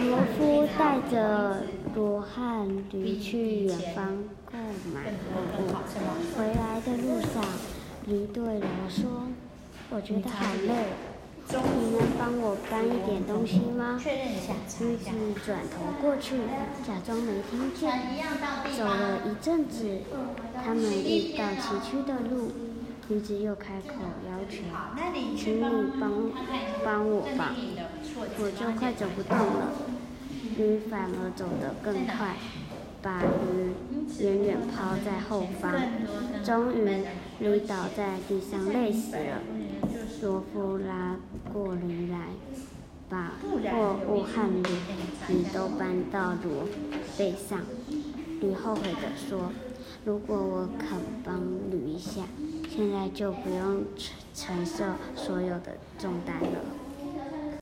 罗夫带着罗汉驴去远方购买货物，回来的路上，驴对罗说：“我觉得好累，一点东西吗？”确认一下，驴子转头过去，假装没听见。走了一阵子，他们遇到崎岖的路，女子又开口要求：“请你帮帮我吧，我就快走不动了。”驴反而走得更快，把驴远远抛在后方。终于，驴倒在地上累死了。罗夫拉过驴来，把货物和驴驴都搬到罗背上。驴后悔地说：“如果我肯帮驴一下，现在就不用承承受所有的重担了。”